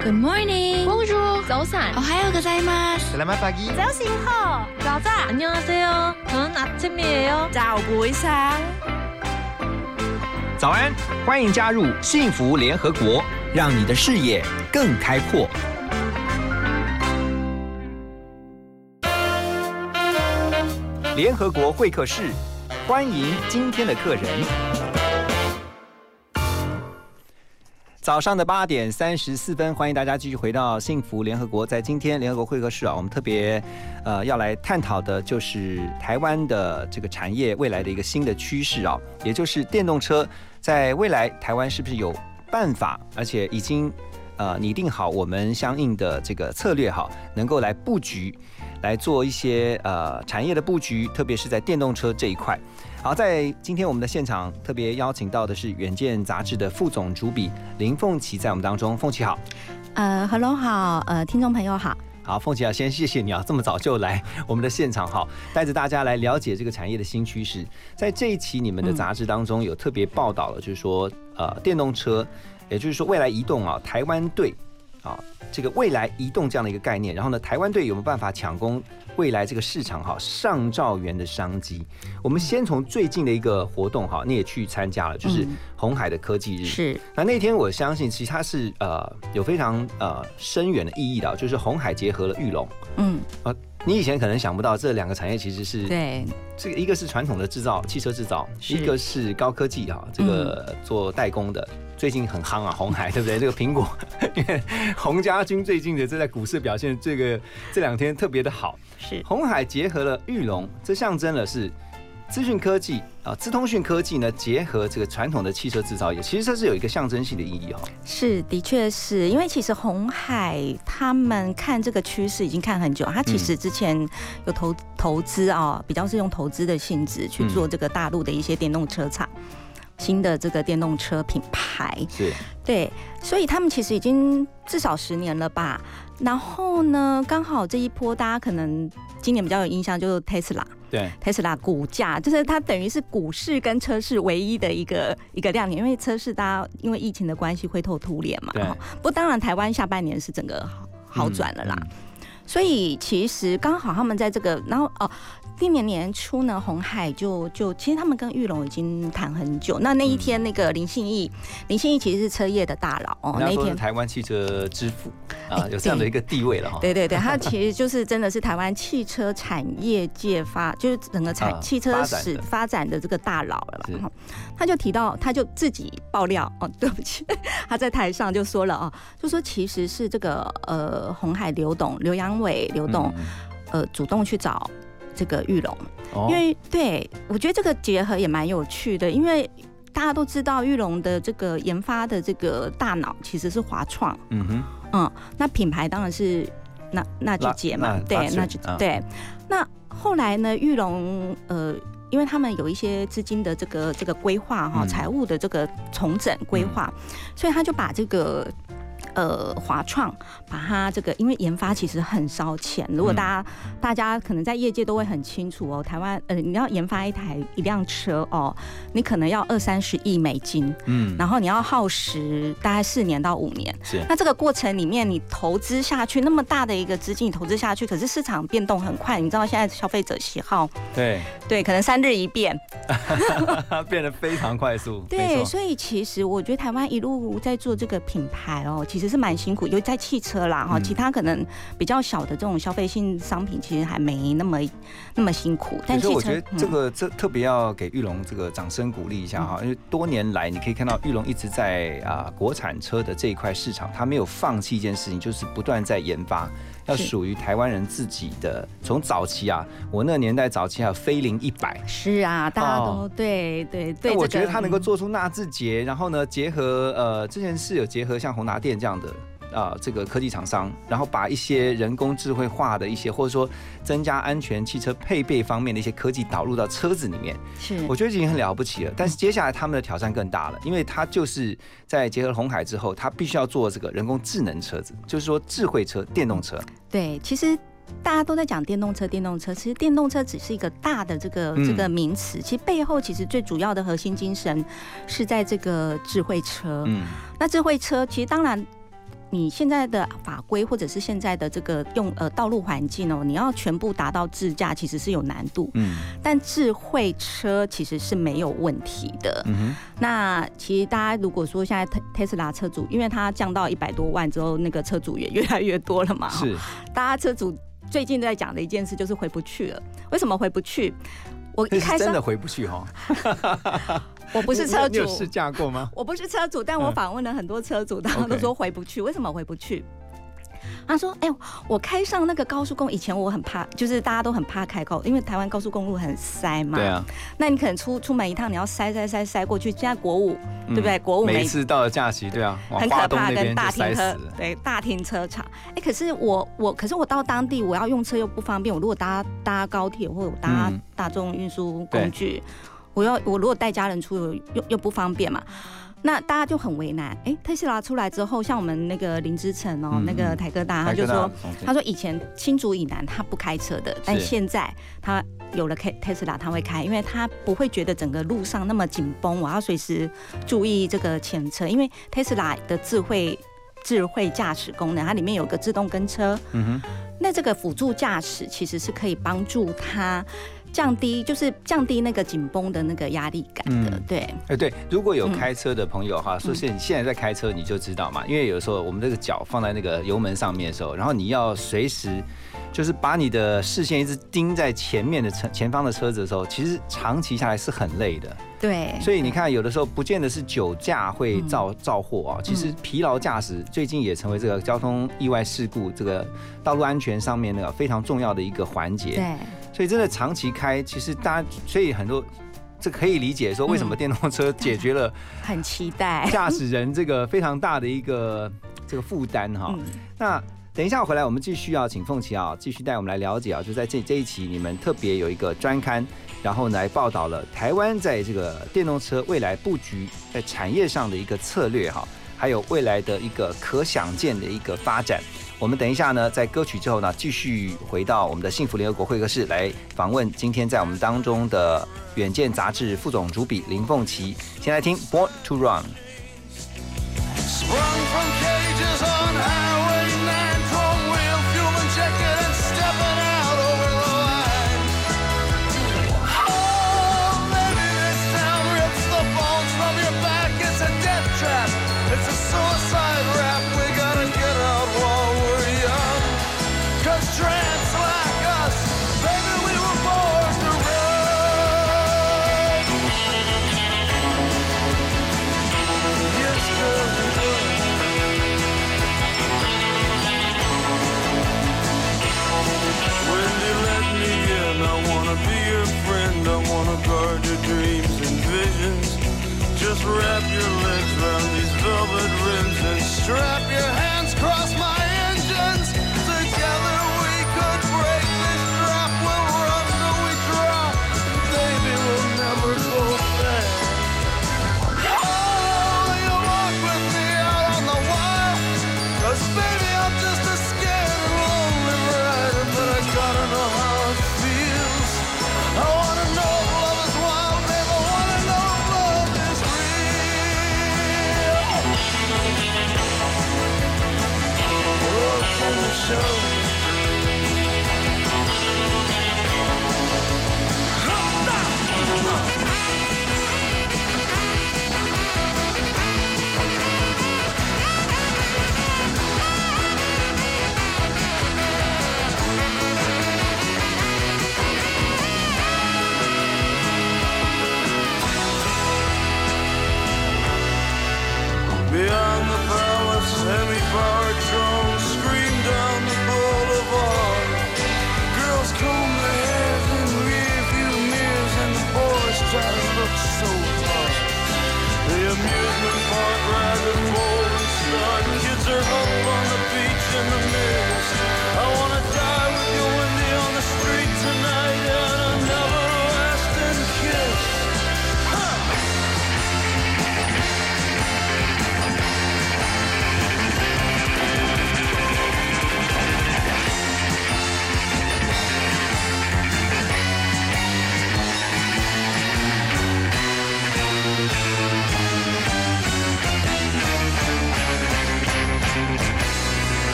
Good morning. Bonjour. 早安。 오하요ございます. Selamat pagi. 早醒好。早早。 안녕하세요. 저는 아침이에요. 早不一상早安，欢迎加入幸福联合国，让你的视野更开阔。 联合国会客室，欢迎今天的客人。早上的八点三十四分，欢迎大家继续回到幸福联合国。在今天联合国会客室啊，我们特别呃要来探讨的就是台湾的这个产业未来的一个新的趋势啊，也就是电动车在未来台湾是不是有办法，而且已经呃拟定好我们相应的这个策略哈，能够来布局，来做一些呃产业的布局，特别是在电动车这一块。好，在今天我们的现场特别邀请到的是《远见》杂志的副总主笔林凤琪，在我们当中，凤琪好。呃，Hello 好，呃，听众朋友好。好，凤琪啊，先谢谢你啊，这么早就来 我们的现场哈，带着大家来了解这个产业的新趋势。在这一期你们的杂志当中有特别报道了，就是说呃电动车，也就是说未来移动啊，台湾队啊这个未来移动这样的一个概念，然后呢，台湾队有没有办法抢攻未来这个市场哈上兆元的商机？我们先从最近的一个活动哈，你也去参加了，就是红海的科技日。是，那那天我相信其实它是呃有非常呃深远的意义的，就是红海结合了玉龙。嗯，啊，你以前可能想不到这两个产业其实是对，这个一个是传统的制造汽车制造，一个是高科技哈，这个做代工的。最近很夯啊，红海 对不对？这个苹果，因为洪家军最近的这在股市表现，这个这两天特别的好。是红海结合了玉龙，这象征了是资讯科技啊，资通讯科技呢结合这个传统的汽车制造业，其实这是有一个象征性的意义哦。是，的确是因为其实红海他们看这个趋势已经看很久，他其实之前有投投资啊，比较是用投资的性质去做这个大陆的一些电动车厂。新的这个电动车品牌是对，所以他们其实已经至少十年了吧。然后呢，刚好这一波大家可能今年比较有印象，就是 Tesla。对，Tesla 股价就是它等于是股市跟车市唯一的一个一个亮点，因为车市大家因为疫情的关系灰头土脸嘛。对。不过当然，台湾下半年是整个好好转了啦。嗯所以其实刚好他们在这个，然后哦，今年年初呢，红海就就其实他们跟玉龙已经谈很久。那那一天那个林信义，林信义其实是车业的大佬哦，那一天台湾汽车之父啊哎，有这样的一个地位了哈。对对对，他其实就是真的是台湾汽车产业界发，就是整个产啊汽车史发展的这个大佬了是啦。哈他就提到，他就自己爆料哦，对不起，他在台上就说了哦，就说其实是这个呃红海刘董刘阳伟刘董、嗯呃主动去找这个玉龙，哦因为对我觉得这个结合也蛮有趣的，因为。大家都知道玉龙的这个研发的这个大脑其实是华创，嗯哼，嗯，那品牌当然是那那就结嘛，对那，就啊对。那后来呢，玉龙呃，因为他们有一些资金的这个这个规划哈，嗯财务的这个重整规划，所以他就把这个。呃，华创把它这个，因为研发其实很烧钱。如果大家、大家可能在业界都会很清楚哦，台湾呃，你要研发一台一辆车哦，你可能要二三十亿美金，嗯，然后你要耗时大概四年到五年。是。那这个过程里面，你投资下去那么大的一个资金，你投资下去，可是市场变动很快，你知道现在消费者喜好，对，对，可能三日一变，变得非常快速，没对，所以其实我觉得台湾一路在做这个品牌哦，其实是蛮辛苦，尤其在汽车啦哈，嗯。其他可能比较小的这种消费性商品，其实还没那么那么辛苦，但是我觉得这嗯。个这特别要给玉龙这个掌声鼓励一下哈，因为多年来你可以看到玉龙一直在啊国产车的这一块市场，它没有放弃一件事情，就是不断在研发。要属于台湾人自己的，从早期啊，我那个年代早期还有飞凌一百，是啊，大家都、哦对对对，但我觉得他能够嗯做出纳智捷，然后呢，结合呃之前是有结合像宏达电这样的。啊、这个科技厂商，然后把一些人工智慧化的一些，或者说增加安全汽车配备方面的一些科技导入到车子里面，是我觉得已经很了不起了。但是接下来他们的挑战更大了，因为它就是在结合红海之后，它必须要做这个人工智能车子，就是说智慧车、电动车。对，其实大家都在讲电动车，电动车其实电动车只是一个大的这个嗯这个名词，其实背后其实最主要的核心精神是在这个智慧车。嗯那智慧车其实当然。你现在的法规或者是现在的这个用呃道路环境哦，你要全部达到自驾，其实是有难度。嗯但智慧车其实是没有问题的。嗯哼，那其实大家如果说现在特特斯拉车主，因为它降到一百多万之后，那个车主也越来越多了嘛，是大家车主最近在讲的一件事就是回不去了。为什么回不去？我一开始真的，回不去哈。我不是车主你有，试驾过吗？我不是车主，但我嗯访问了很多车主，他们都说回不去。为什么回不去？他说：“哎、我开上那个高速公路，以前我很怕，就是大家都很怕开高，因为台湾高速公路很塞嘛。对啊，那你可能出出门一趟，你要塞塞塞塞过去。现在国五，对不对？国五每次到了假期，对啊，很可怕，跟大停车了。对大停车场。哎、可是我我可是我到当地，我要用车又不方便。我如果搭搭高铁或者搭嗯大众运输工具，我要我如果带家人出游又又不方便嘛。那大家就很为难。哎、特斯拉出来之后，像我们那个林之诚哦，嗯那个台哥大，他就说，他说以前新竹以南他不开车的，但是现在他有了开特斯拉他会开，因为他不会觉得整个路上那么紧绷，我要随时注意这个前车，因为特斯拉的智慧智慧驾驶功能，它里面有个自动跟车，嗯哼，那这个辅助驾驶其实是可以帮助他降低，就是降低那个紧绷的那个压力感的，嗯对。哎对，如果有嗯开车的朋友哈，说是你现在在开车，你就知道嘛，因为有时候我们这个脚放在那个油门上面的时候，然后你要随时。就是把你的视线一直盯在前面的车前方的车子的时候，其实长期下来是很累的。对，所以你看，有的时候不见得是酒驾会造造祸啊，其实疲劳驾驶最近也成为这个交通意外事故这个道路安全上面那个非常重要的一个环节。对，所以真的长期开，其实大家所以很多这可以理解说为什么嗯电动车解决了 很期待。驾驶人这个非常大的一个这个负担哈。嗯那等一下回来，我们继续要请凤琪啊，继续带我们来了解啊，就在这这一期你们特别有一个专刊，然后来报道了台湾在这个电动车未来布局在产业上的一个策略哈，还有未来的一个可想见的一个发展。我们等一下呢，在歌曲之后呢，继续回到我们的幸福联合国会客室来访问今天在我们当中的《远见》杂志副总主笔林凤琪。先来听《Born to Run》。Sprung from cages on Highway 9, chrome wheel, fuel injected, and stepping out over the line. Oh, baby, this town rips the bones from your back. It's a death trap. It's a suicide rap. Just wrap your legs around these velvet rims and strap your hands across my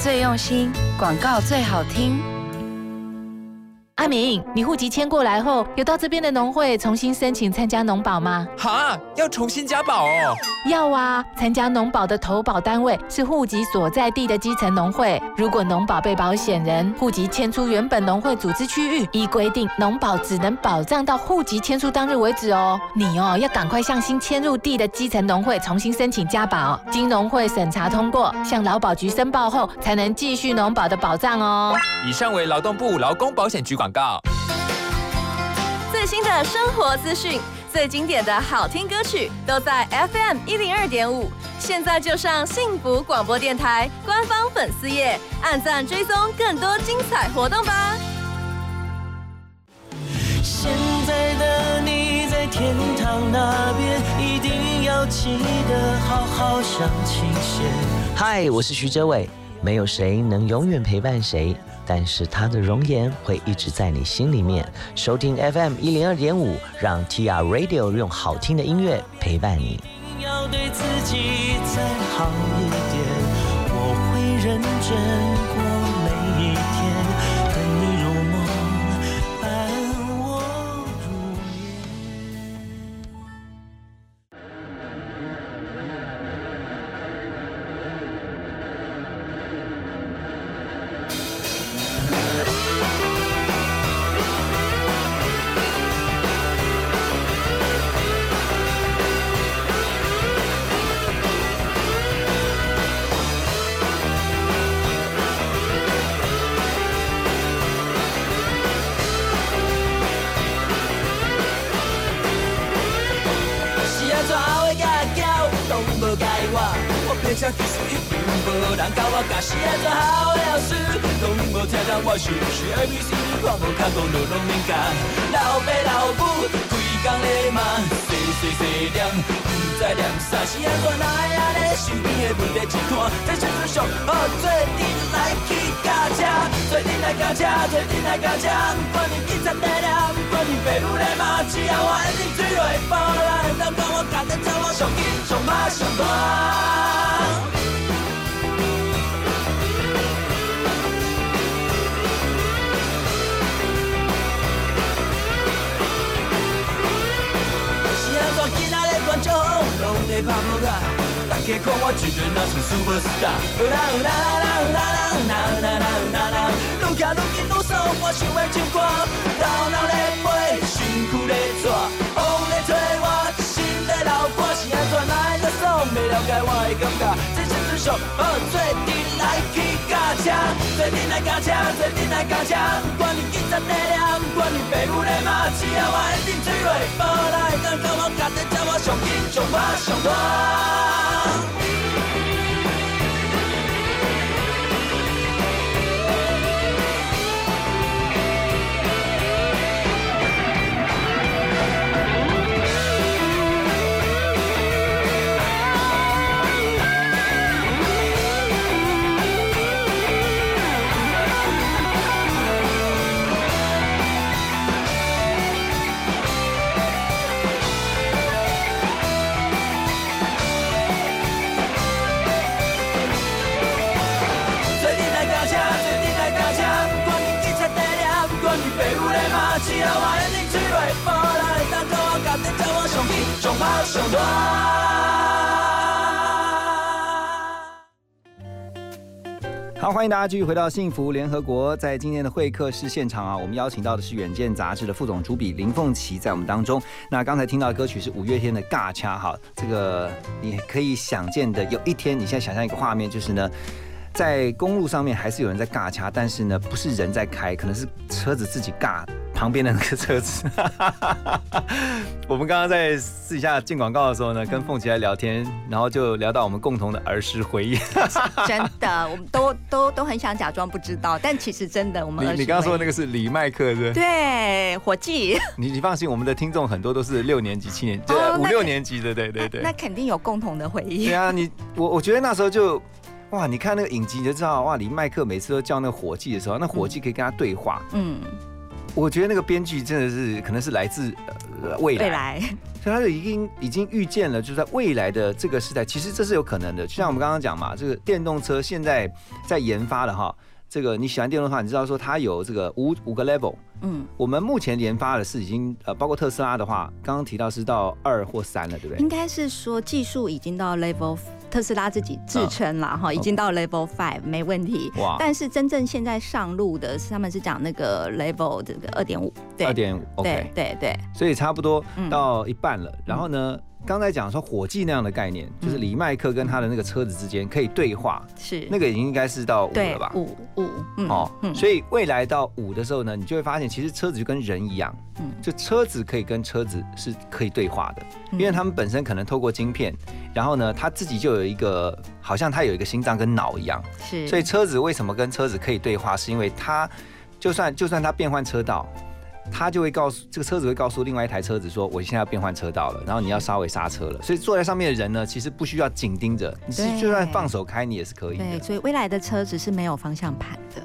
最用心，广告最好听。阿明，你户籍迁过来后，有到这边的农会重新申请参加农保吗？哈，要重新加保哦。要啊，参加农保的投保单位是户籍所在地的基层农会。如果农保被保险人户籍迁出原本农会组织区域，依规定，农保只能保障到户籍迁出当日为止哦。你哦，要赶快向新迁入地的基层农会重新申请加保，经农会审查通过，向劳保局申报后，才能继续农保的保障哦。以上为劳动部劳工保险局广告。最新的生活资讯，最经典的好听歌曲，都在 FM 一零二点五。现在就上幸福广播电台官方粉丝页，按赞追踪更多精彩活动吧。现在的你在天堂那边，一定要记得好好想清先。嗨，我是徐哲伟。没有谁能永远陪伴谁，但是他的容颜会一直在你心里面。收听 FM 一零二点五，让 TR Radio 用好听的音乐陪伴你。要对自己再好一点，我会认真做阵来驾车，做阵来驾车，不管你警察在念，不管你爸母在骂，只要我一定追落波来，当讲我家己走我上紧上马上大。是安怎今仔日观众拢在拍无啊？大家看我一个若像 super star，啦啦啦啦啦啦啦啦啦啦，愈行愈紧愈爽，我想要唱歌，头脑在飞，身躯在转，风在吹我，我，是安怎哪会个爽？袂了解我的感觉，这时阵上好做阵来去驾车，做阵来驾车，做阵来驾车，不管你警察在念，不管你爸母咧骂，只要我一定追落波来，当到我家己走我上紧上马上大。好，欢迎大家继续回到幸福联合国。在今天的会客室现场啊，我们邀请到的是《远见》杂志的副总主笔林凤琪在我们当中。那刚才听到的歌曲是五月天的《尬掐》哈，这个你可以想见的，有一天你现在想象一个画面，就是呢。在公路上面还是有人在尬掐，但是呢，不是人在开，可能是车子自己尬旁边的那个车子。我们刚刚在私底下进广告的时候呢，跟凤琪来聊天，然后就聊到我们共同的儿时回忆。真的，我们都都都很想假装不知道，但其实真的，我们你你刚刚说的那个是李麦克，是？对，伙计。你你放心，我们的听众很多都是六年级、七年、哦五那六年级的，对对对。那肯定有共同的回忆。对啊，你我我觉得那时候就。哇！你看那个影集你就知道，哇！李麦克每次都叫那个伙计的时候，那伙计可以跟他对话。嗯，我觉得那个编剧真的是可能是来自、未来，未来所以他就已经已经预见了，就是在未来的这个时代，其实这是有可能的。就像我们刚刚讲嘛，这个电动车现在在研发的哈，这个你喜欢电动的话，你知道说它有这个五五个 level。嗯，我们目前研发的是已经呃，包括特斯拉的话，刚刚提到是到二或三了，对不对？应该是说技术已经到 level，特斯拉自己自称了哈，已经到 level five 没问题。哇但是真正现在上路的是他们是讲那个 level 这个二点五，对二点五对对对，所以差不多嗯到一半了。然后呢，刚才讲说火计那样的概念，就是李麦克跟他的那个车子之间可以对话，是。那个已经应该是到五了吧？五五嗯哦，嗯。所以未来到五的时候呢，你就会发现，其实车子就跟人一样，嗯。就车子可以跟车子是可以对话的，嗯。因为他们本身可能透过晶片，然后呢，他自己就有一个，好像他有一个心脏跟脑一样，是，所以车子为什么跟车子可以对话，是因为它就算就算它变换车道。它就会告诉这个车子会告诉另外一台车子说，我现在要变换车道了，然后你要稍微刹车了。所以坐在上面的人呢，其实不需要紧盯着，你是对就算放手开，你也是可以对，所以未来的车子是没有方向盘的。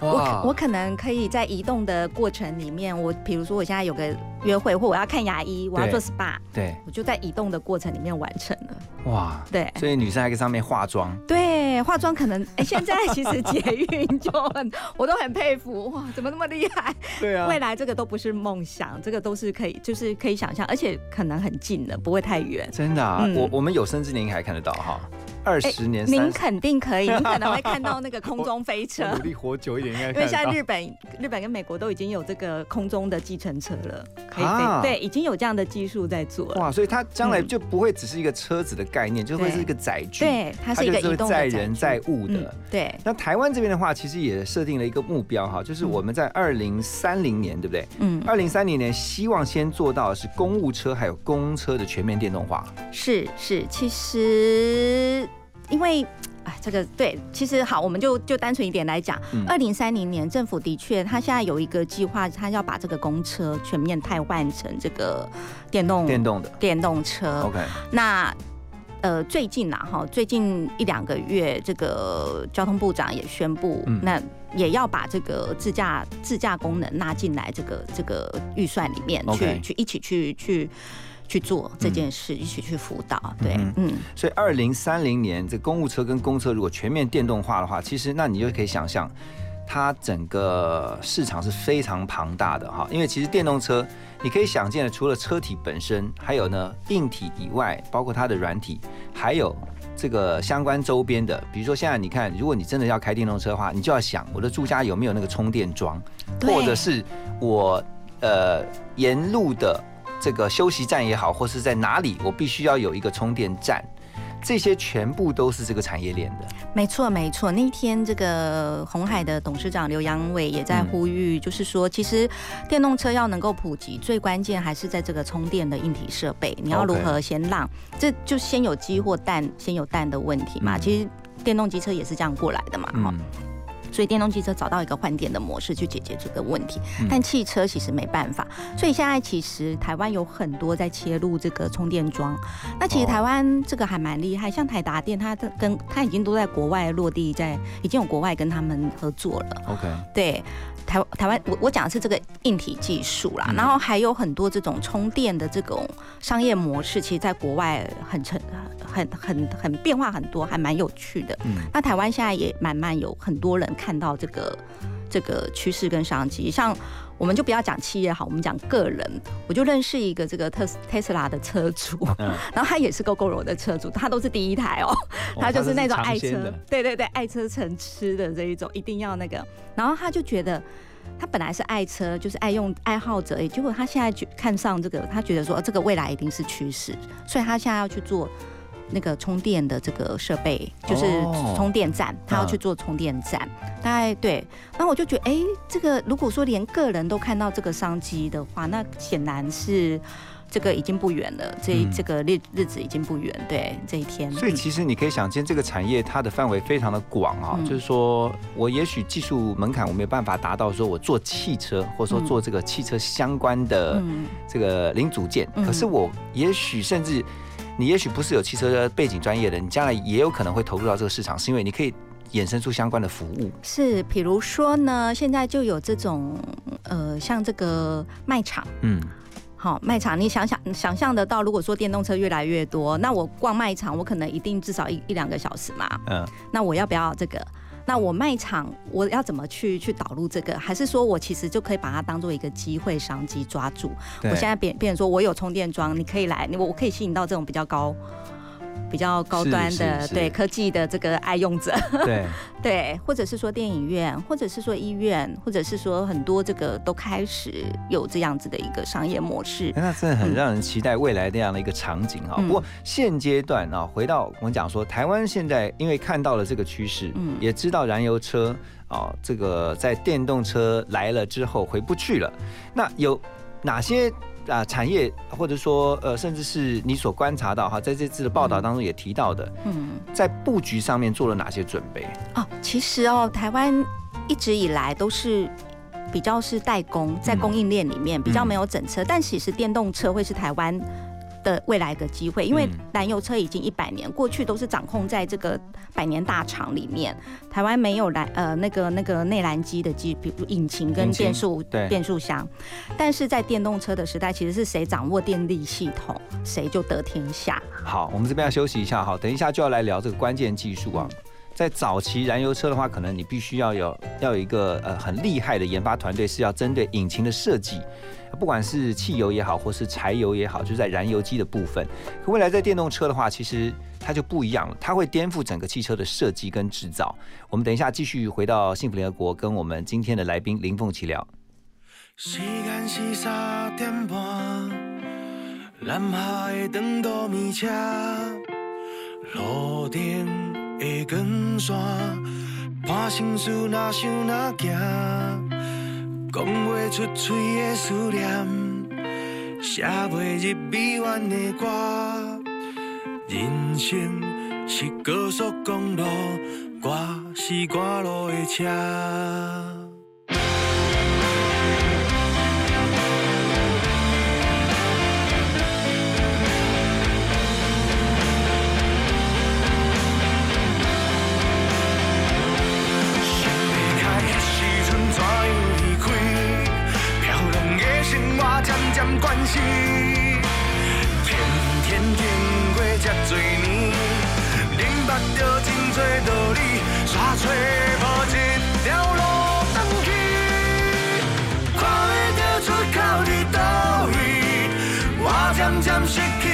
我可我可能可以在移动的过程里面，我比如说我现在有个约会，或我要看牙医，我要做 SPA，对，我就在移动的过程里面完成了。哇，对。所以女生还可以上面化妆，对，化妆可能 哎，现在其实捷运就很，我都很佩服。哇，怎么那么厉害？对啊。未来这个都不是梦想，这个都是可以，就是可以想象，而且可能很近的，不会太远。真的啊，嗯。我我们有生之年应该还看得到哈，二十年、您，肯定可以，您可能会看到那个 空中飞车。努力活久一点，应该因为现在日本、日本跟美国都已经有这个空中的计程车了，可以飞，啊对，已经有这样的技术在做了。哇，所以它将来嗯就不会只是一个车子的概念，就会是一个载具，对，它是一个载人载物的嗯。对，那台湾这边的话，其实也设定了一个目标哈，就是我们在二零三零年，对不对？嗯，二零三零年希望先做到的是公务车还有公车的全面电动化。是是，其实因为。哎，这个对，其实好，我们就就单纯一点来讲嗯，二零三零年政府的确，他现在有一个计划，他要把这个公车全面汰换成这个电动电动的。电动车。，OK，那呃，最近呐，哈，最近一两个月，这个交通部长也宣布，嗯。那也要把这个自驾自驾功能纳进来，这个这个预算里面去去一起去去去做这件事，一起去辅导。对，嗯嗯，所以二零三零年这公务车跟公车如果全面电动化的话，其实那你就可以想象，它整个市场是非常庞大的哈。因为其实电动车，你可以想见的，除了车体本身，还有呢硬体以外，包括它的软体，还有。这个相关周边的，比如说现在你看，如果你真的要开电动车的话，你就要想我的住家有没有那个充电桩，或者是我呃沿路的这个休息站也好，或是在哪里，我必须要有一个充电站，这些全部都是这个产业链的。没错没错。那天这个红海的董事长刘阳伟也在嗯呼吁，就是说，其实电动车要能够普及，最关键还是在这个充电的硬体设备，你要如何先让，这就先有鸡或蛋，先有蛋的问题嘛。嗯其实电动机车也是这样过来的嘛，嗯，所以电动汽车找到一个换电的模式去解决这个问题，嗯但汽车其实没办法。所以现在其实台湾有很多在切入这个充电桩。那其实哦台湾这个还蛮厉害，像台达电，它跟它已经都在国外落地在，已经有国外跟他们合作了。OK，对。台台湾，我我讲的是这个硬体技术啦，嗯然后还有很多这种充电的这种商业模式，其实在国外很成很很很变化很多，还蛮有趣的。嗯那台湾现在也慢慢有很多人看到这个这个趋势跟商机，像我们就不要讲企业好，我们讲个人，我就认识一个这个特斯特斯拉的车主，嗯，然后他也是 GoGo 的车主，他都是第一台哦，他就是那种爱车对对对，爱车成痴的这一种，一定要那个，然后他就觉得。他本来是爱车，就是爱用爱好者，结果他现在就看上这个，他觉得说、哦这个未来一定是趋势，所以他现在要去做那个充电的这个设备，就是哦。充电站，他要去嗯做充电站。大概对，然后我就觉得，哎，这个如果说连个人都看到这个商机的话，那显然是这个已经不远了，这、嗯这个日日子已经不远，对这一天。所以其实你可以想见，这个产业它的范围非常的广啊，嗯。就是说我也许技术门槛我没有办法达到，说我做汽车或者说嗯。做这个汽车相关的嗯。这个零组件，嗯。可是我也许甚至你也许不是有汽车背景专业的，你将来也有可能会投入到这个市场，是因为你可以衍生出相关的服务。是，比如说呢，现在就有这种呃，像这个卖场，嗯，好，卖场你想想想象得到，如果说电动车越来越多，那我逛卖场，我可能一定至少一一两个小时嘛。嗯，那我要不要这个？那我卖场我要怎么去去导入这个？还是说我其实就可以把它当做一个机会商机抓住？我现在变变成说我有充电桩，你可以来，我我可以吸引到这种比较高。比较高端的对科技的这个爱用者，对，对，或者是说电影院，或者是说医院，或者是说很多这个都开始有这样子的一个商业模式。那真的很让人期待未来这样的一个场景哈。嗯不过现阶段啊，回到我们讲说，台湾现在因为看到了这个趋势，嗯也知道燃油车啊，这个在电动车来了之后回不去了。那有哪些？啊，产业或者说呃，甚至是你所观察到哈，在这次的报道当中也提到的，嗯，在布局上面做了哪些准备？哦，其实哦，台湾一直以来都是比较是代工，在供应链里面比较没有整车，但其实电动车会是台湾。的未来的机会，因为嗯燃油车已经一百年，过去都是掌控在这个百年大厂里面。台湾没有燃呃那个那个内燃机的机，比如引擎跟变速对变速箱，但是在电动车的时代，其实是谁掌握电力系统，谁就得天下。好，我们这边要休息一下好，等一下就要来聊这个关键技术啊。在早期燃油车的话，可能你必须要有要有一个呃很厉害的研发团队，是要针对引擎的设计，不管是汽油也好，或是柴油也好，就是在燃油机的部分。可未来在电动车的话，其实它就不一样了，它会颠覆整个汽车的设计跟制造。我们等一下继续回到幸福联合国，跟我们今天的来宾林凤琪聊。时间是三点半，南下的长途米车，路顶的光线，半生事若想若行，讲袂出嘴的思念，写袂入美怨的歌。人生是高速公路，我是赶路的车。关系，天天经过这多年，恁捌着真多道理，煞找无一条路返去，看袂着出口伫倒位，我渐渐失去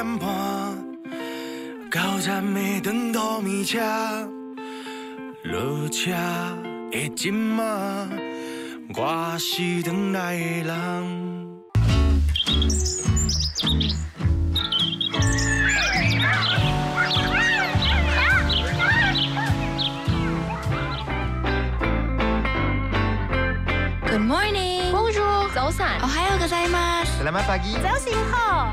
六点半，到站的长途米车，落车的今仔，我是转来的人。Good morning，Bonjour，早安，哦，还有个在吗？Selamat pagi. 早醒好，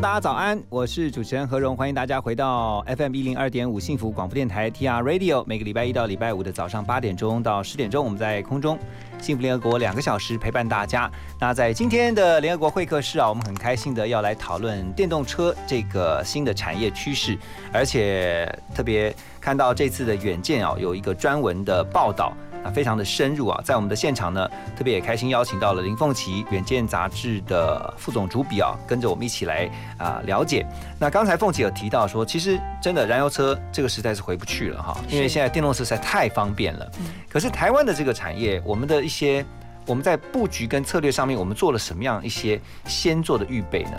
大家早安，我是主持人何荣，欢迎大家回到 FM 一零二点五幸福广播电台 TR Radio，每个礼拜一到礼拜五的早上八点钟到十点钟，我们在空中幸福联合国两个小时陪伴大家。那在今天的联合国会客室啊，我们很开心的要来讨论电动车这个新的产业趋势，而且特别看到这次的远见啊，有一个专文的报道。啊，非常的深入啊，在我们的现场呢，特别也开心邀请到了林凤琪，《远见》杂志的副总主笔啊，跟着我们一起来啊了解。那刚才凤琪有提到说，其实真的燃油车这个时代是回不去了哈，因为现在电动车实在太方便了。可是台湾的这个产业，我们的一些我们在布局跟策略上面，我们做了什么样一些先做的预备呢？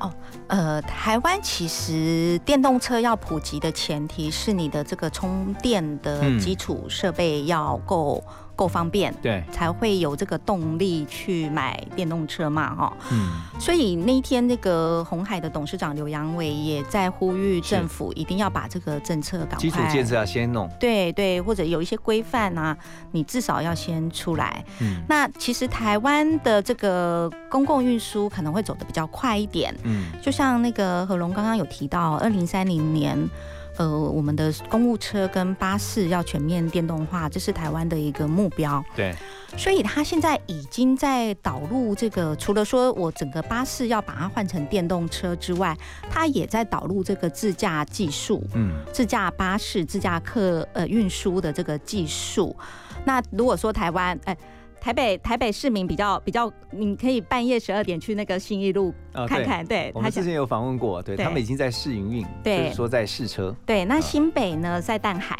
哦，呃，台湾其实电动车要普及的前提是你的这个充电的嗯基础设备要够够方便，对，才会有这个动力去买电动车嘛，哈、嗯，所以那一天，那个红海的董事长刘阳伟也在呼吁政府一定要把这个政策赶快基础建设要先弄，对对，或者有一些规范啊，你至少要先出来。嗯。那其实台湾的这个公共运输可能会走得比较快一点，嗯，就像那个何龙刚刚有提到，二零三零年。呃，我们的公务车跟巴士要全面电动化，这是台湾的一个目标。对，所以它现在已经在导入这个，除了说我整个巴士要把它换成电动车之外，它也在导入这个自驾技术。嗯，自驾巴士、自驾客呃运输的这个技术。那如果说台湾，哎、台北台北市民比较比较，你可以半夜十二点去那个信义路啊看看，对我们之前有访问过，对对。他们已经在试营运，是说在试车，对，那新北呢在淡海。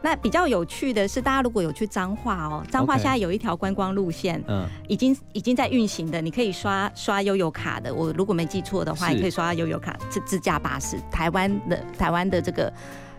那比较有趣的是，大家如果有去彰化哦，彰化现在有一条观光路线，嗯，已经已经在运行的，你可以刷刷悠游卡的。我如果没记错的话，是。你可以刷悠游卡自自驾巴士。台湾的台湾的这个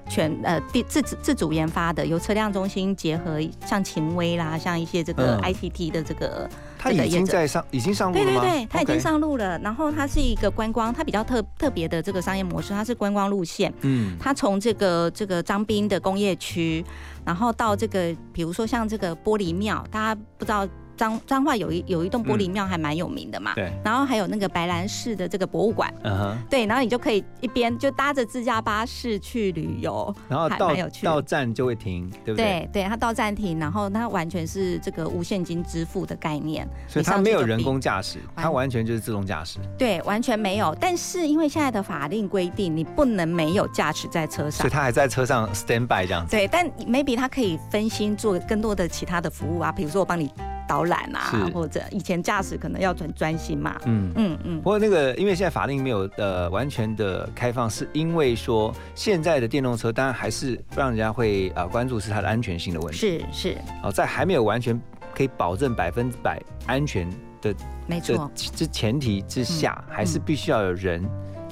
全呃自自自自主研发的，由车辆中心结合像秦威啦，像一些这个嗯 ICT 的这个。它已经在上，已经上路了吗？对对，它已经上路了。然后它是一个观光，它比较特特别的这个商业模式，它是观光路线。嗯，它从这个这个张斌的工业区，然后到这个，比如说像这个玻璃庙，大家不知道彰彰化有一有一栋玻璃庙还蛮有名的嘛。对，然后还有那个白兰市的这个博物馆，嗯哼，对，然后你就可以一边就搭着自驾巴士去旅游，然后到站就会停，对不对？对对，它到站停，然后它完全是这个无现金支付的概念，所以它没有人工驾驶，它完全就是自动驾驶，对，完全没有。但是因为现在的法令规定，你不能没有驾驶在车上所以。它还在车上 stand by 这样子。对，但 maybe 它可以分心做更多的其他的服务啊，比如说我帮你导览啊，或者以前驾驶可能要很专心嘛。嗯嗯嗯不，过那个，因为现在法令没有呃完全的开放，是因为说现在的电动车当然还是让人家会呃关注是它的安全性的问题。是是，哦，在还没有完全可以保证百分之百安全的这没错，这前提之下，嗯还是必须要有人。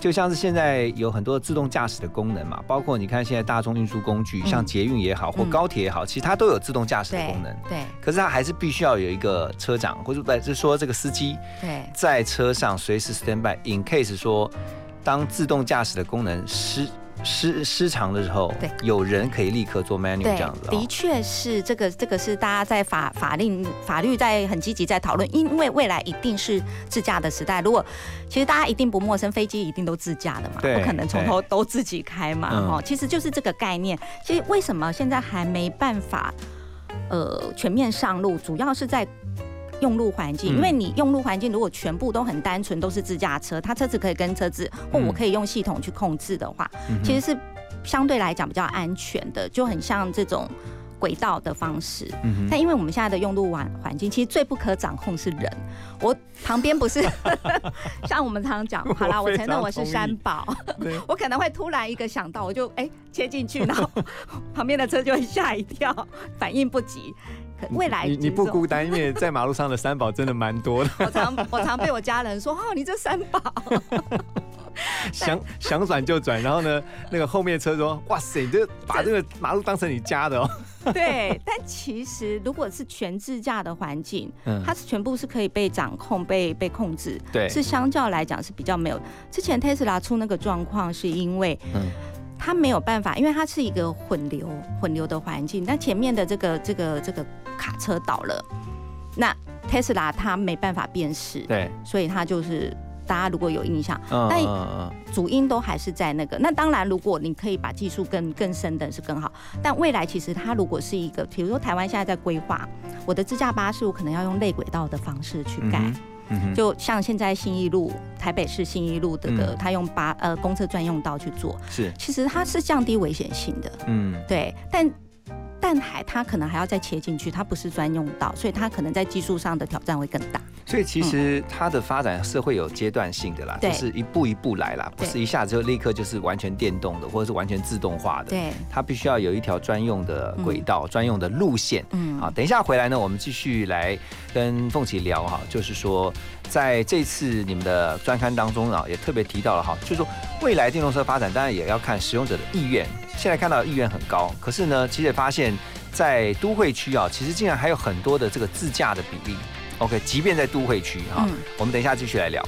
就像是现在有很多自动驾驶的功能嘛，包括你看现在大众运输工具，嗯。像捷运也好或嗯。高铁也好，其实它都有自动驾驶的功能。对。可是它还是必须要有一个车长，或者不是说这个司机对。在车上随时 stand by，in case 说当自动驾驶的功能失失失常的时候，对有人可以立刻做 menu 这样子、，的哦。确是这个这个是大家在法法令法律在很积极在讨论，因为未来一定是自驾的时代。如果其实大家一定不陌生，飞机一定都自驾的嘛，不可能从头都自己开嘛，嗯哦，其实就是这个概念。其实为什么现在还没办法呃全面上路，主要是在。用路环境，嗯。因为你用路环境如果全部都很单纯，都是自驾车，它车子可以跟车子，或我嗯可以用系统去控制的话，嗯其实是相对来讲比较安全的，就很像这种轨道的方式。嗯但因为我们现在的用路环环境，其实最不可掌控是人。我旁边不是 像我们常常讲，好啦，我承认我是山宝，我可能会突然一个想到，我就哎、切进去，然后 旁边的车就会吓一跳，反应不及。可未来你你不孤单，因为在马路上的三宝真的蛮多的，我常我常被我家人说，哦，你这三宝。想想转就转，然后呢，那个后面车说：“哇塞，你这把这个马路当成你家的哦。对，但其实如果是全自驾的环境，嗯它是全部是可以被掌控、被被控制，对是相较来讲是比较没有。之前 Tesla 出那个状况，是因为嗯它没有办法，因为它是一个混流混流的环境，那前面的这个这个这个卡车倒了，那 Tesla 它没办法辨识，对，所以它就是大家如果有印象，嗯但主因都还是在那个。那当然，如果你可以把技术更更深的是更好，但未来其实它如果是一个，比如说台湾现在在规划，我的自驾巴士我可能要用类轨道的方式去盖。嗯就像现在信义路，台北市信义路这个，嗯。用八呃公车专用道去做，是。其实它是降低危险性的，嗯。对，但淡海它可能还要再切进去，它不是专用道，所以它可能在技术上的挑战会更大。所以其实它的发展是会有阶段性的啦，就是一步一步来啦，不是一下子就立刻就是完全电动的，或者是完全自动化的。对，它必须要有一条专用的轨道、专用的路线。嗯好，等一下回来呢，我们继续来跟凤琪聊哈，就是说在这次你们的专刊当中啊，也特别提到了哈，就是说未来电动车发展当然也要看使用者的意愿，现在看到的意愿很高，可是呢，其实也发现，在都会区啊，其实竟然还有很多的这个自驾的比例。OK，即便在都会区哈，嗯我们等一下继续来聊。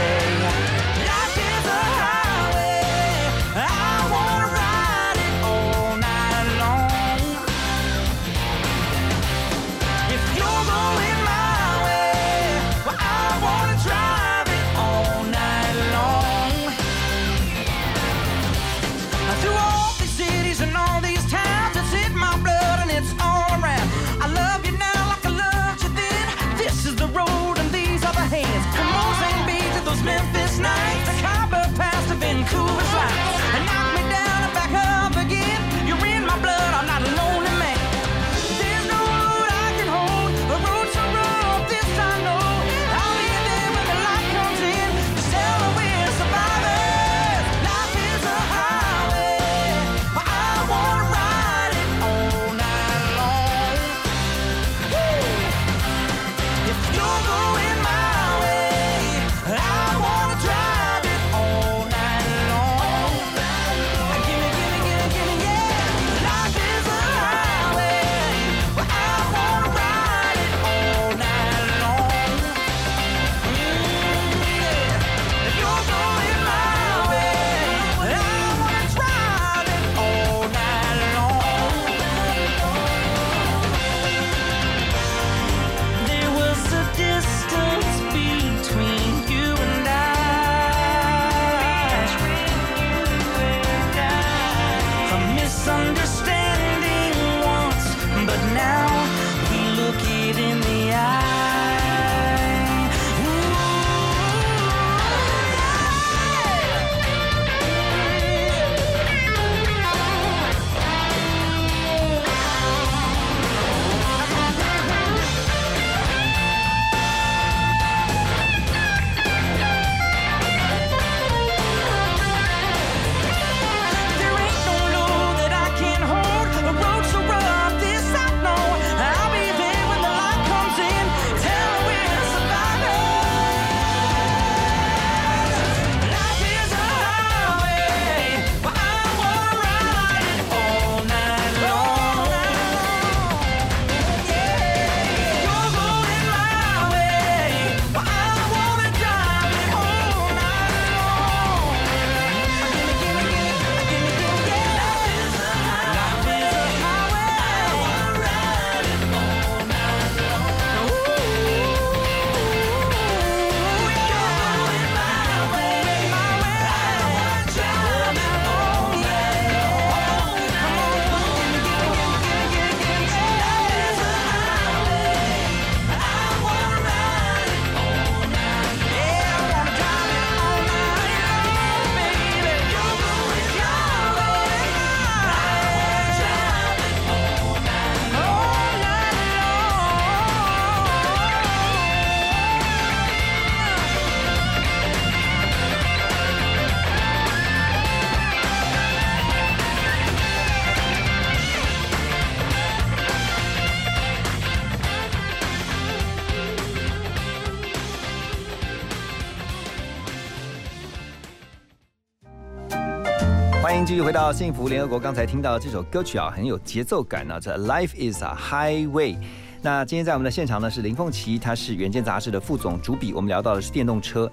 欢迎继续回到幸福联合国。刚才听到这首歌曲啊，很有节奏感呢、这 Life is a Highway。那今天在我们的现场呢是林凤琪，她是《远见》杂志的副总主笔。我们聊到的是电动车。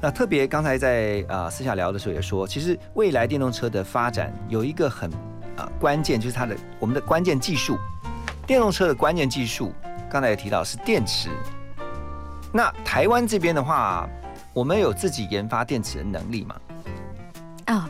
那特别刚才在呃私下聊的时候也说，其实未来电动车的发展有一个很啊、关键，就是它的我们的关键技术。电动车的关键技术，刚才也提到是电池。那台湾这边的话，我们有自己研发电池的能力吗？啊、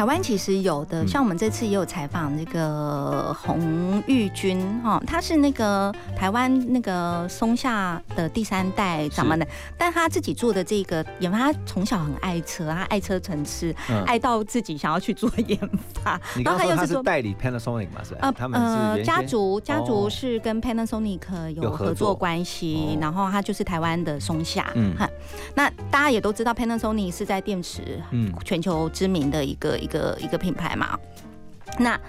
台湾其实有的，嗯。像我们这次也有采访那个洪玉君哈，他是那个台湾那个松下的第三代掌门人，但他自己做的这个研发，他从小很爱车，他爱车成痴，嗯。爱到自己想要去做研发，你刚刚说他又是做。代理 Panasonic 嘛？是吧？呃他们是原先家族家族哦。是跟 Panasonic 有合作。关系，哦。然后他就是台湾的松下，嗯。嗯，那大家也都知道 Panasonic 是在电池嗯。全球知名的一个一个一个品牌嘛。那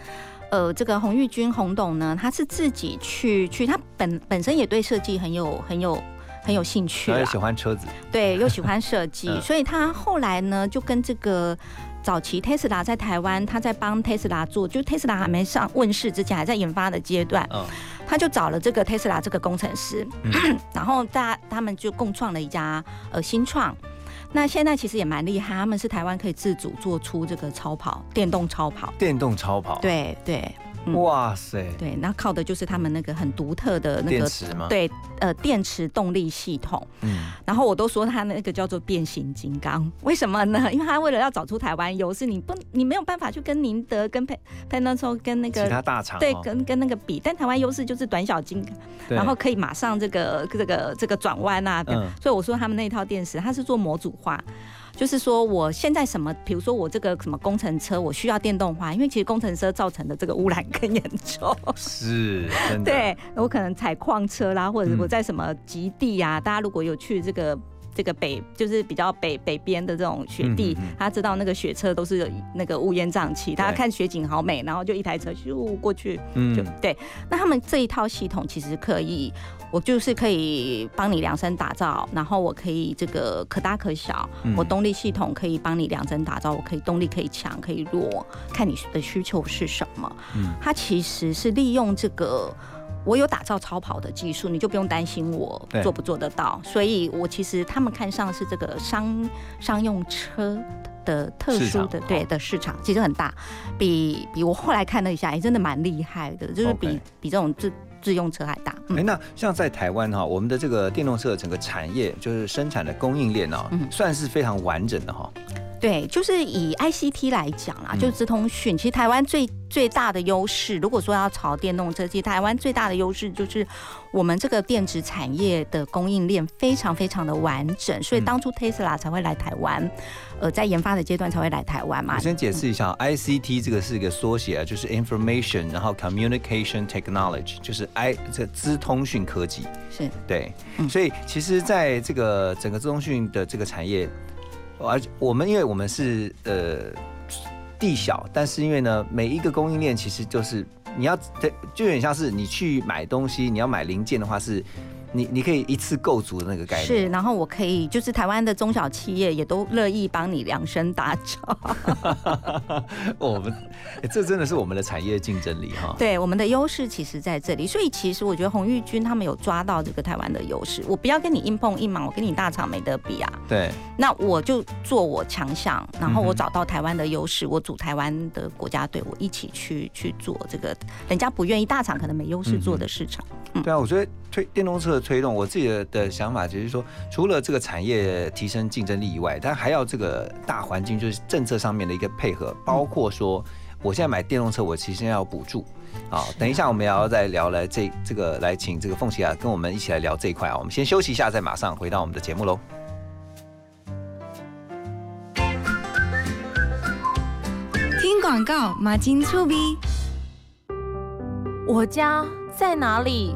呃，这个洪玉君洪董呢，他是自己去去，他本本身也对设计很有很有很有兴趣喜欢车子，对，又喜欢设计，嗯所以他后来呢，就跟这个。早期 Tesla 在台湾，他在帮 Tesla 做，就 Tesla 还没上问世之前，还在研发的阶段，嗯他就找了这个 Tesla 这个工程师，嗯 然后大家他们就共创了一家呃新创。那现在其实也蛮厉害，他们是台湾可以自主做出这个超跑，电动超跑。电动超跑，，对对嗯。哇塞，对，那靠的就是他们那个很独特的那个电池吗？，对呃电池动力系统。嗯，然后我都说他那个叫做变形金刚，为什么呢？因为他为了要找出台湾优势，你不你没有办法去跟宁德、跟 Pan Panasonic 跟那个其他大厂哦。对跟跟那个比，但台湾优势就是短小精干，然后可以马上这个这个这个转弯啊，嗯。所以我说他们那一套电池，它是做模组化。就是说，我现在什么，比如说我这个什么工程车，我需要电动化，因为其实工程车造成的这个污染更严重。是真的，对，我可能采矿车啦，或者嗯我在什么极地啊，大家如果有去这个。这个北就是比较北北边的这种雪地，嗯嗯嗯他知道那个雪车都是那个乌烟瘴气，大家看雪景好美，然后就一台车咻过去，就嗯，对。那他们这一套系统其实可以，我就是可以帮你量身打造，然后我可以这个可大可小，嗯我动力系统可以帮你量身打造，我可以动力可以强可以弱，看你的需求是什么。嗯它其实是利用这个。我有打造超跑的技术，你就不用担心我做不做得到。所以我其实他们看上是这个商商用车的特殊的对哦的市场，其实很大，比比我后来看了一下，也真的蛮厉害的，就是比比这种自自用车还大。哎，嗯，那像在台湾哈，我们的这个电动车的整个产业，就是生产的供应链呢，嗯算是非常完整的哈。对，就是以 ICT 来讲啦，就是资通讯，其实台湾最最大的优势，如果说要炒电动车，其实台湾最大的优势就是我们这个电子产业的供应链非常非常的完整，所以嗯。当初 Tesla 才会来台湾，呃，在研发的阶段才会来台湾嘛。我。先解释一下，ICT 这个是一个缩写啊，就是 Information，然后 Communication Technology，就是 I 这资通讯科技。是。对，嗯。所以其实在这个整个资通讯的这个产业，而我们因为我们是呃地小，但是因为呢，每一个供应链其实就是你要就有点像是你去买东西，你要买零件的话是。你你可以一次购足的那个概念，是，然后我可以就是台湾的中小企业也都乐意帮你量身打造。我们、欸这真的是我们的产业竞争力哈。对，我们的优势其实在这里，所以其实我觉得洪玉军他们有抓到这个台湾的优势。我不要跟你硬碰硬嘛，我跟你大厂没得比啊。对，那我就做我强项，然后我找到台湾的优势，我组台湾的国家队，我一起去去做这个人家不愿意大厂可能没优势做的市场。对啊，我觉得推电动车的推动，我自己的的想法就是说，除了这个产业提升竞争力以外，但还要这个大环境，就是政策上面的一个配合，包括说，我现在买电动车，我其实要有补助。好，等一下我们也要再聊来这这个来请这个凤琪啊跟我们一起来聊这一块啊。我们先休息一下，再马上回到我们的节目喽。听广告，马金醋逼。我家在哪里？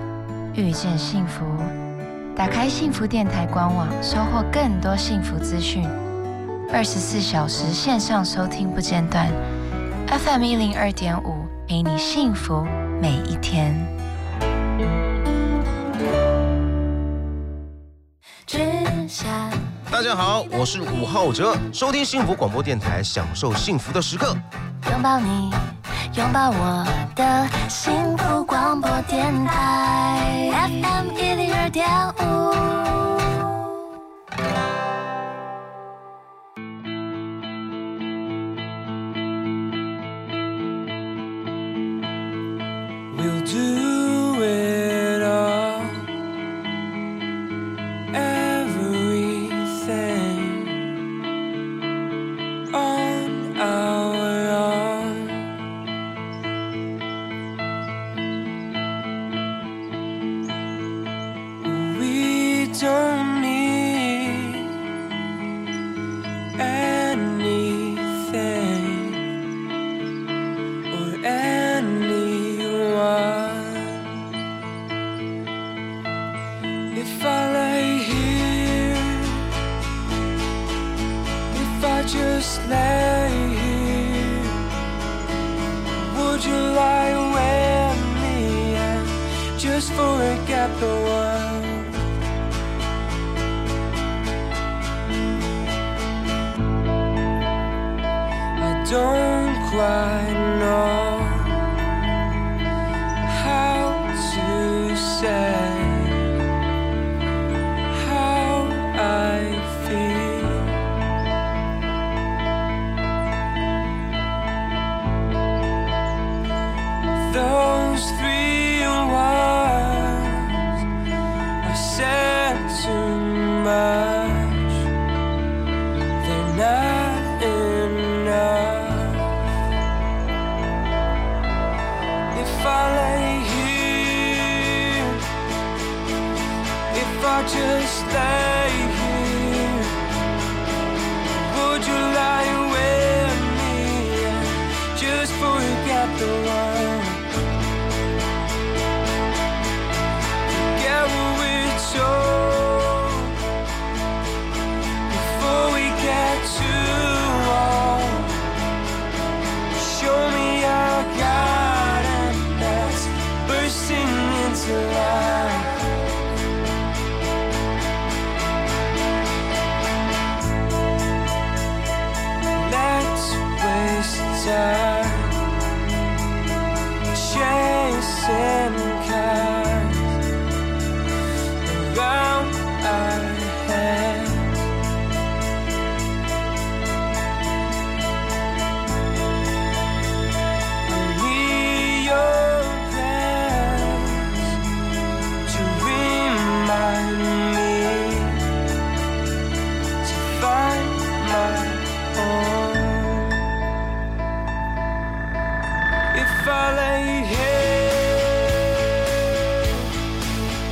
遇见幸福打开幸福电台官网收获更多幸福资讯。二十四小时线上收听不间断。Fm 一零二点五陪你幸福每一天。大家好我是伍浩哲收听幸福广播电台享受幸福的时刻。拥抱你。拥抱我的幸福广播电台。Fm 一零二点五。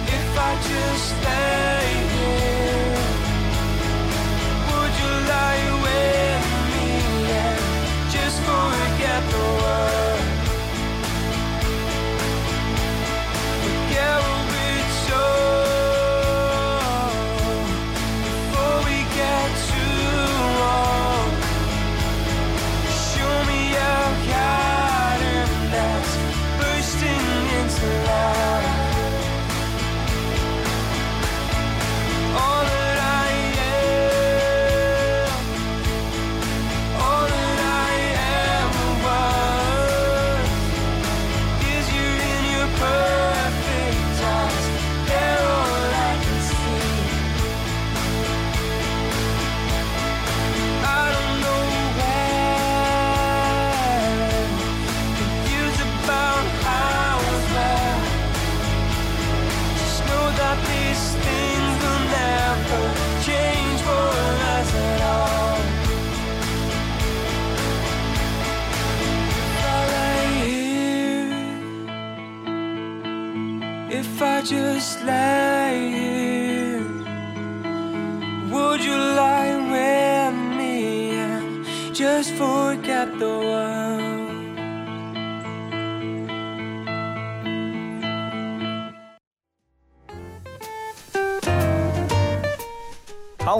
if I just stand.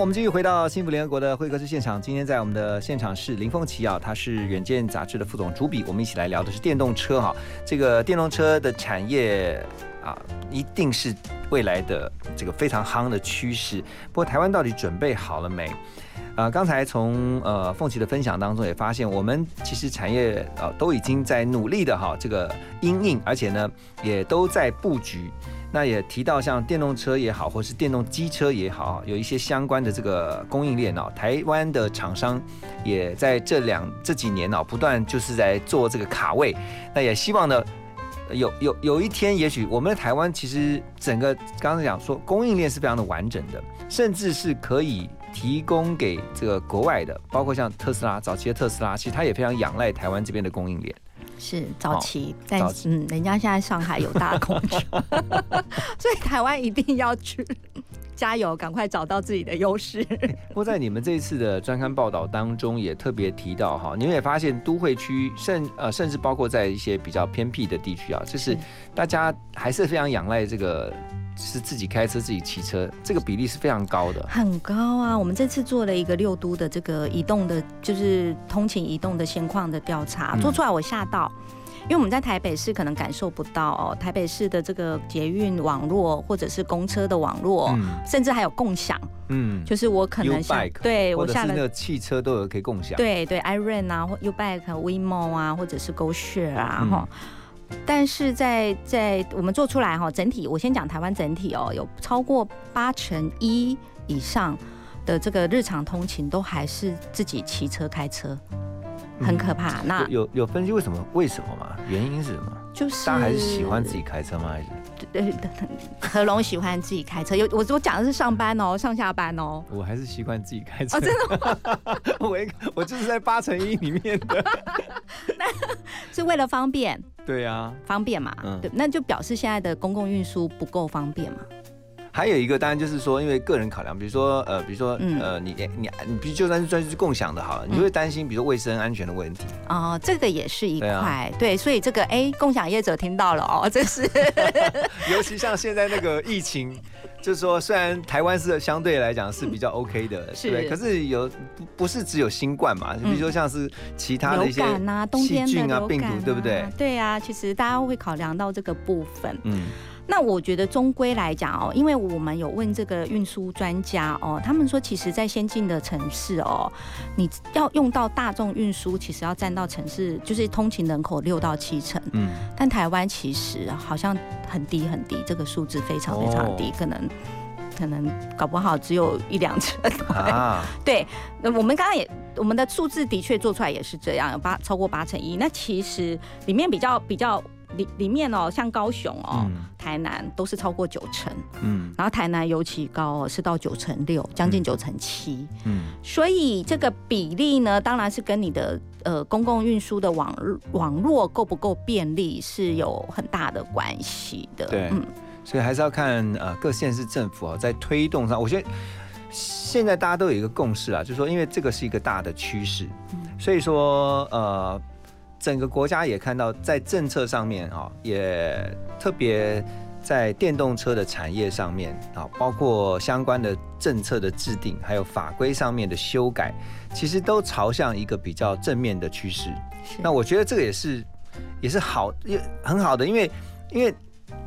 我们继续回到幸福联合国的会客室现场。今天在我们的现场是林凤琪啊，他是远见杂志的副总主笔。我们一起来聊的是电动车哈，这个电动车的产业啊，一定是未来的这个非常夯的趋势。不过台湾到底准备好了没？啊，刚才从呃凤琪的分享当中也发现，我们其实产业呃都已经在努力的哈这个因应，而且呢也都在布局。那也提到像电动车也好，或是电动机车也好，有一些相关的这个供应链哦。台湾的厂商也在这两这几年哦，不断就是在做这个卡位。那也希望呢，有有有一天，也许我们的台湾其实整个刚才讲说供应链是非常的完整的，甚至是可以提供给这个国外的，包括像特斯拉早期的特斯拉，其实它也非常仰赖台湾这边的供应链。是早期，但嗯，人家现在上海有大工厂，所以台湾一定要去加油，赶快找到自己的优势。不过在你们这一次的专刊报道当中，也特别提到哈，你们也发现都会区甚呃甚至包括在一些比较偏僻的地区啊，就是大家还是非常仰赖这个。是自己开车自己骑车，这个比例是非常高的，很高啊！我们这次做了一个六都的这个移动的，就是通勤移动的现况的调查，做出来我吓到，因为我们在台北市可能感受不到哦，台北市的这个捷运网络或者是公车的网络，甚至还有共享，嗯，就是我可能下对我下了汽车都有可以共享，对对，iRent 啊，或 Ubike、WeMo 啊，或者是 GoShare 啊，哈。但是在在我们做出来哈，整体我先讲台湾整体哦，有超过八成一以上的这个日常通勤都还是自己骑车开车，很可怕。那有有分析为什么？为什么吗？原因是什么？就是大家还是喜欢自己开车吗？还是？对，何龙喜欢自己开车。有我我讲的是上班哦，上下班哦。我还是习惯自己开车。真的吗？我我就是在八成一里面的。那是为了方便。对呀，方便嘛，对，那就表示现在的公共运输不够方便嘛。还有一个当然就是说，因为个人考量，比如说呃，比如说呃，你你你，比如就算是算是共享的好了，你会担心比如说卫生安全的问题。哦，这个也是一块，对，所以这个哎，共享业者听到了哦，这是。尤其像现在那个疫情。就是说，虽然台湾是相对来讲是比较 OK 的，对，可是有不不是只有新冠嘛？比如说像是其他的一些细菌啊、病毒，对不对？对啊，其实大家会考量到这个部分。嗯。那我觉得终归来讲哦，因为我们有问这个运输专家哦，他们说其实，在先进的城市哦，你要用到大众运输，其实要占到城市就是通勤人口六到七成。嗯。但台湾其实好像很低很低，这个数字非常非常低，可能可能搞不好只有一两成。啊。对，那我们刚刚也我们的数字的确做出来也是这样，八超过八成一。那其实里面比较比较。里里面哦，像高雄哦、台南都是超过九成，嗯，然后台南尤其高哦，是到九成六，将近九成七，嗯，所以这个比例呢，当然是跟你的呃公共运输的网网络够不够便利是有很大的关系的，对，嗯，所以还是要看呃各县市政府哦在推动上，我觉得现在大家都有一个共识啊，就是说因为这个是一个大的趋势，所以说呃。整个国家也看到，在政策上面啊，也特别在电动车的产业上面啊，包括相关的政策的制定，还有法规上面的修改，其实都朝向一个比较正面的趋势。那我觉得这个也是也是好，也很好的，因为因为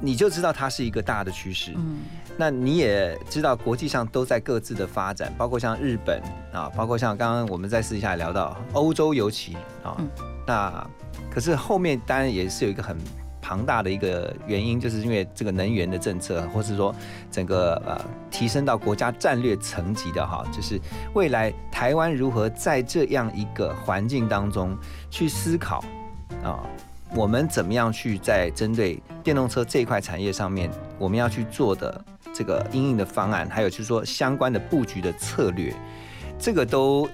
你就知道它是一个大的趋势。嗯。那你也知道，国际上都在各自的发展，包括像日本啊，包括像刚刚我们在私下聊到欧洲，尤其啊。那可是后面当然也是有一个很庞大的一个原因，就是因为这个能源的政策，或是说整个呃提升到国家战略层级的哈，就是未来台湾如何在这样一个环境当中去思考啊，我们怎么样去在针对电动车这一块产业上面，我们要去做的这个应用的方案，还有就是说相关的布局的策略，这个都。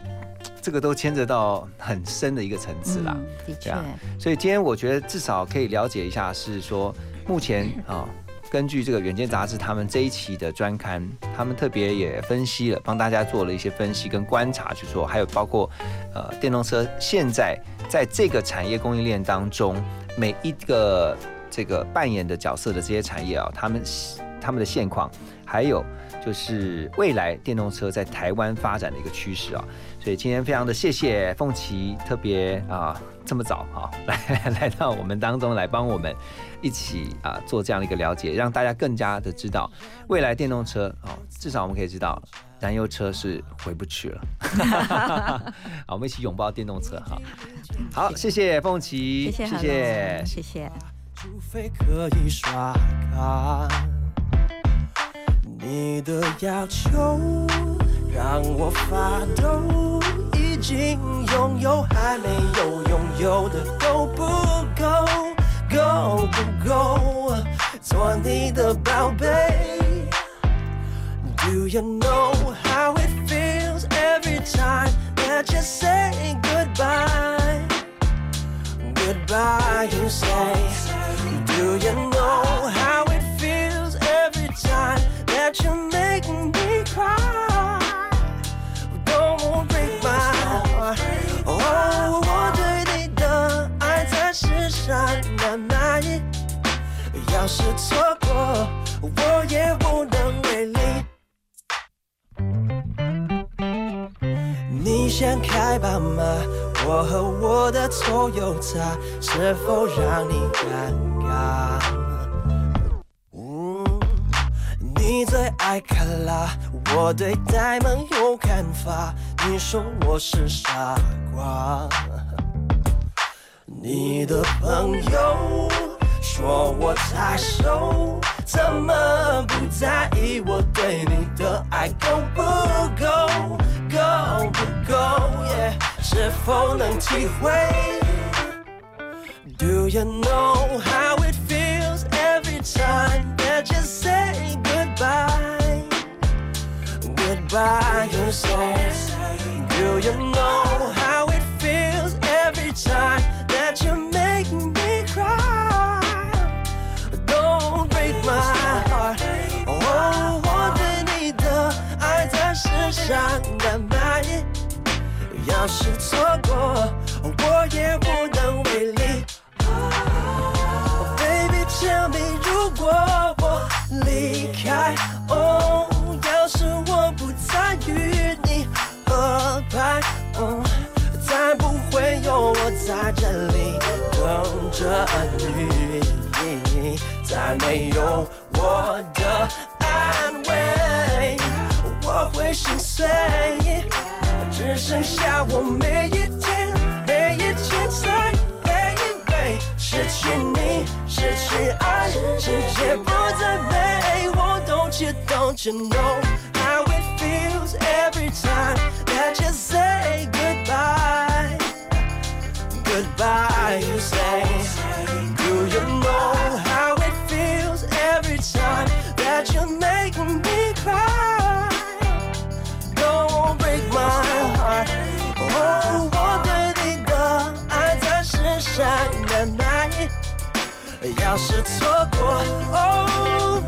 这个都牵扯到很深的一个层次啦，的确。所以今天我觉得至少可以了解一下，是说目前 啊，根据这个《远见》杂志他们这一期的专刊，他们特别也分析了，帮大家做了一些分析跟观察，去说还有包括呃电动车现在在这个产业供应链当中每一个这个扮演的角色的这些产业啊，他们他们的现况，还有就是未来电动车在台湾发展的一个趋势啊。所以今天非常的谢谢凤琪，特别啊这么早啊来来到我们当中来帮我们一起啊做这样的一个了解，让大家更加的知道未来电动车哦，至少我们可以知道燃油车是回不去了。好，我们一起拥抱电动车哈。好，谢谢凤琪，谢谢谢谢，谢谢。除非可以刷卡，你的要求让我发抖。已经拥有还没有拥有的够不够？够不够？做你的宝贝。Do you know how it feels every time that you say goodbye? Goodbye, you say. Do you know how it feels every time that you 上难买。要是错过，我也无能为力。你先开吧嘛，我和我的 Toyota 是否让你尴尬？你最爱卡拉，我对 Diamond 有看法，你说我是傻瓜。你的朋友说我太瘦，怎么不在意我对你的爱够不够？够不够耶是否能体会？Do you know how it feels every time that you say goodbye? Goodbye, you say. Do you know how 是错过，我也无能为力。Baby, tell me，如果我离开，哦，要是我不再与你合拍，哦，再不会有我在这里等着你，再没有我的安慰，我会心碎，剩下我每一天，每一天在背背失去你，失去爱，世界不再美。我 Don't you don't you know how it feels every time that you say goodbye? Goodbye, you say. 要是错过，哦、